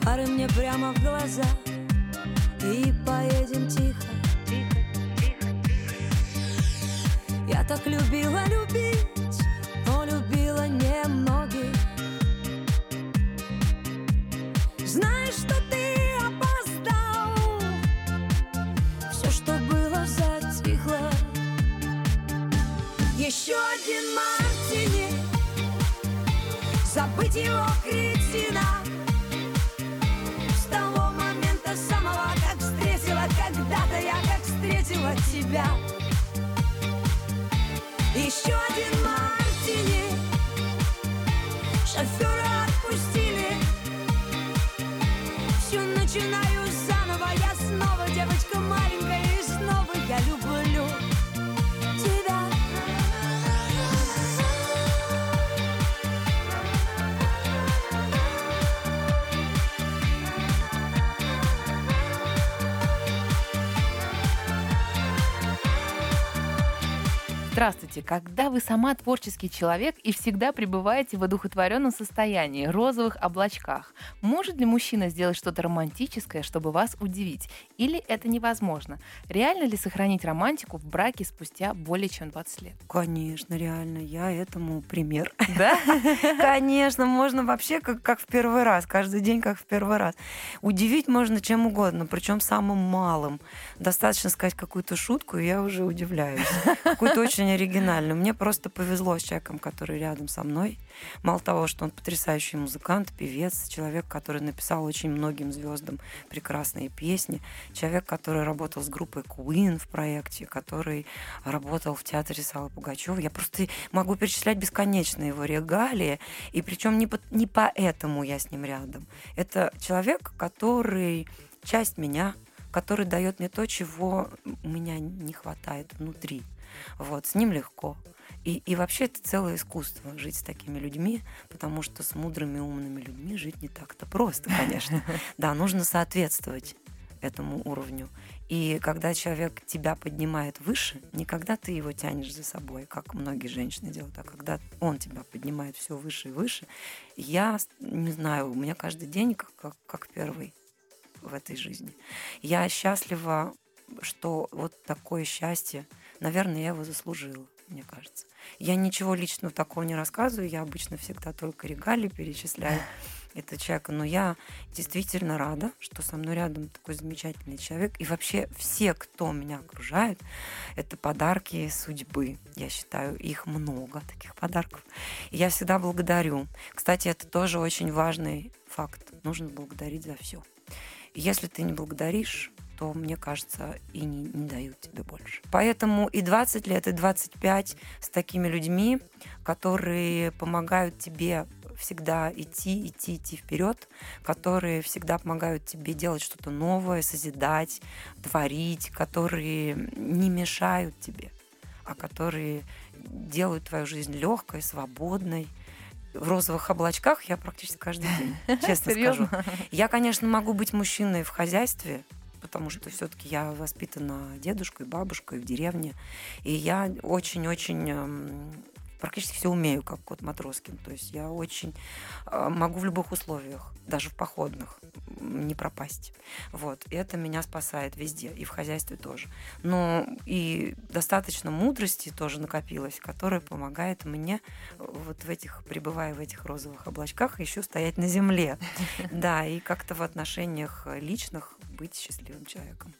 Фары мне прямо в глаза. И поедем тихо. Я так любила любить, но любила немногих Знаешь, С того момента самого, как встретила Когда-то я как встретила тебя. Еще один мартини. Шофера Здравствуйте. Когда вы сама творческий человек и всегда пребываете в одухотворенном состоянии, розовых облачках, может ли мужчина сделать что-то романтическое, чтобы вас удивить? Или это невозможно? Реально ли сохранить романтику в браке спустя более чем 20 лет? Конечно, реально, я этому пример. Да? Конечно, можно вообще как, как в первый раз, каждый день как в первый раз. Удивить можно чем угодно, причем самым малым. Достаточно сказать какую-то шутку, и я уже удивляюсь. Какую-то очень оригинальную. Мне просто повезло с человеком, который рядом со мной. Мало того, что он потрясающий музыкант, певец, человек, который написал очень многим звездам прекрасные песни, человек, который работал с группой Queen в проекте, который работал в театре Салы Пугачева. Я просто могу перечислять бесконечно его регалии, и причем не, по- не поэтому я с ним рядом. Это человек, который часть меня, который дает мне то, чего у меня не хватает внутри. Вот, с ним легко. И, и вообще это целое искусство жить с такими людьми, потому что с мудрыми, умными людьми жить не так-то просто, конечно. Да, нужно соответствовать этому уровню. И когда человек тебя поднимает выше, не когда ты его тянешь за собой, как многие женщины делают, а когда он тебя поднимает все выше и выше, я не знаю, у меня каждый день как, как, как первый в этой жизни. Я счастлива, что вот такое счастье, наверное, я его заслужила, мне кажется. Я ничего личного такого не рассказываю, я обычно всегда только регалии перечисляю этого человека, но я действительно рада, что со мной рядом такой замечательный человек. И вообще все, кто меня окружает, это подарки судьбы. Я считаю, их много, таких подарков. И я всегда благодарю. Кстати, это тоже очень важный факт. Нужно благодарить за все. Если ты не благодаришь, то, мне кажется, и не, не дают тебе больше. Поэтому и 20 лет, и 25 с такими людьми, которые помогают тебе всегда идти, идти, идти вперед, которые всегда помогают тебе делать что-то новое, созидать, творить, которые не мешают тебе, а которые делают твою жизнь легкой, свободной. В розовых облачках я практически каждый день, честно скажу. Я, конечно, могу быть мужчиной в хозяйстве, потому что все-таки я воспитана дедушкой, бабушкой в деревне, и я очень-очень эм, практически все умею, как кот Матроскин. То есть я очень э, могу в любых условиях, даже в походных, не пропасть. Вот. И это меня спасает везде, и в хозяйстве тоже. Ну, и достаточно мудрости тоже накопилось, которая помогает мне вот в этих, пребывая в этих розовых облачках, еще стоять на земле. Да, и как-то в отношениях личных быть счастливым человеком.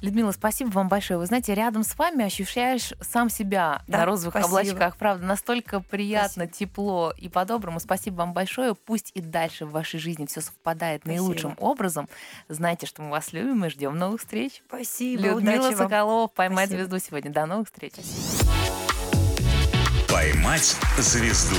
Людмила, спасибо вам большое. Вы знаете, рядом с вами ощущаешь сам себя Да, на розовых спасибо. облачках. Правда, настолько приятно, Спасибо. тепло и по-доброму. Спасибо вам большое. Пусть и дальше в вашей жизни все совпадает Спасибо. наилучшим образом. Знайте, что мы вас любим и ждем новых встреч. Спасибо, Людмила удачи вам. Соколова, поймать Спасибо. звезду сегодня. До новых встреч. «Поймать звезду»